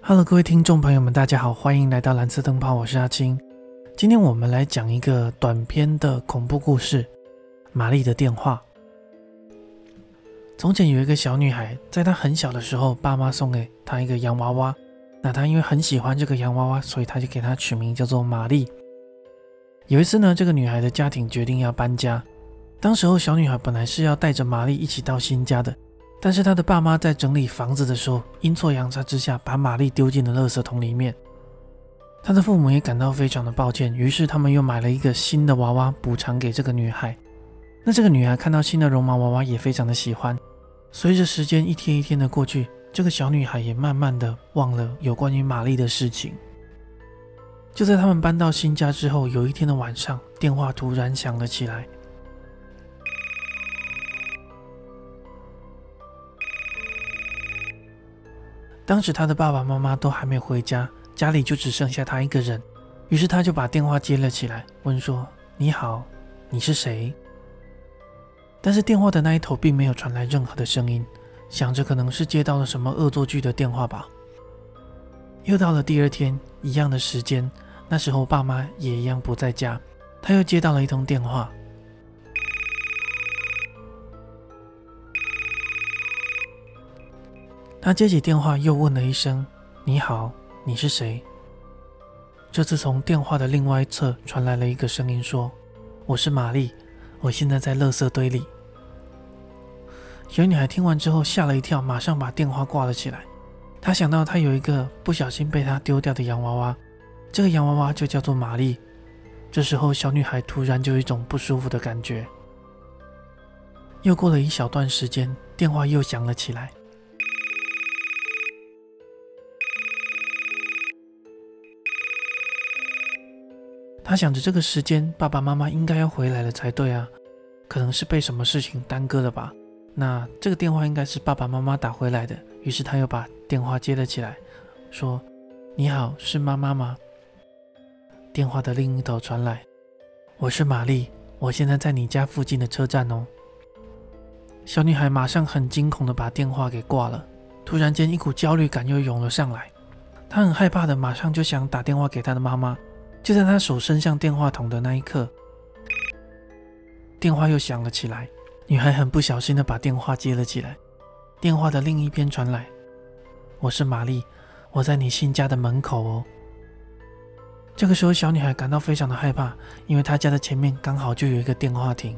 Hello，各位听众朋友们，大家好，欢迎来到蓝色灯泡，我是阿青。今天我们来讲一个短篇的恐怖故事《玛丽的电话》。从前有一个小女孩，在她很小的时候，爸妈送给她一个洋娃娃。那她因为很喜欢这个洋娃娃，所以她就给她取名叫做玛丽。有一次呢，这个女孩的家庭决定要搬家，当时候小女孩本来是要带着玛丽一起到新家的。但是他的爸妈在整理房子的时候，阴错阳差之下把玛丽丢进了垃圾桶里面。他的父母也感到非常的抱歉，于是他们又买了一个新的娃娃补偿给这个女孩。那这个女孩看到新的绒毛娃娃也非常的喜欢。随着时间一天一天的过去，这个小女孩也慢慢的忘了有关于玛丽的事情。就在他们搬到新家之后，有一天的晚上，电话突然响了起来。当时他的爸爸妈妈都还没回家，家里就只剩下他一个人。于是他就把电话接了起来，问说：“你好，你是谁？”但是电话的那一头并没有传来任何的声音，想着可能是接到了什么恶作剧的电话吧。又到了第二天一样的时间，那时候爸妈也一样不在家，他又接到了一通电话。他接起电话，又问了一声：“你好，你是谁？”这次从电话的另外一侧传来了一个声音，说：“我是玛丽，我现在在垃圾堆里。”小女孩听完之后吓了一跳，马上把电话挂了起来。她想到她有一个不小心被她丢掉的洋娃娃，这个洋娃娃就叫做玛丽。这时候，小女孩突然就有一种不舒服的感觉。又过了一小段时间，电话又响了起来。他想着这个时间，爸爸妈妈应该要回来了才对啊，可能是被什么事情耽搁了吧。那这个电话应该是爸爸妈妈打回来的，于是他又把电话接了起来，说：“你好，是妈妈吗？”电话的另一头传来：“我是玛丽，我现在在你家附近的车站哦。”小女孩马上很惊恐的把电话给挂了。突然间，一股焦虑感又涌了上来，她很害怕的，马上就想打电话给她的妈妈。就在他手伸向电话筒的那一刻，电话又响了起来。女孩很不小心的把电话接了起来。电话的另一边传来：“我是玛丽，我在你新家的门口哦。”这个时候，小女孩感到非常的害怕，因为她家的前面刚好就有一个电话亭。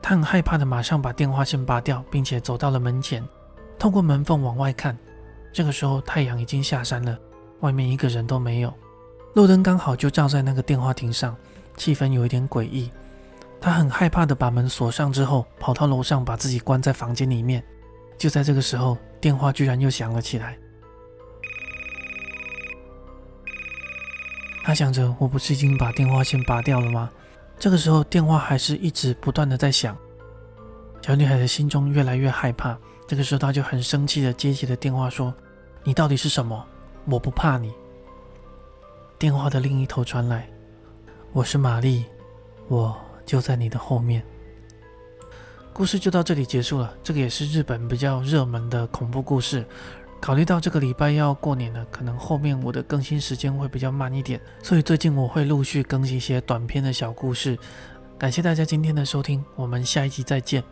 她很害怕的，马上把电话线拔掉，并且走到了门前，透过门缝往外看。这个时候，太阳已经下山了，外面一个人都没有。路灯刚好就照在那个电话亭上，气氛有一点诡异。他很害怕的把门锁上之后，跑到楼上把自己关在房间里面。就在这个时候，电话居然又响了起来。他想着，我不是已经把电话线拔掉了吗？这个时候，电话还是一直不断的在响。小女孩的心中越来越害怕。这个时候，她就很生气的接起了电话，说：“你到底是什么？我不怕你。”电话的另一头传来：“我是玛丽，我就在你的后面。”故事就到这里结束了。这个也是日本比较热门的恐怖故事。考虑到这个礼拜要过年了，可能后面我的更新时间会比较慢一点，所以最近我会陆续更新一些短篇的小故事。感谢大家今天的收听，我们下一集再见。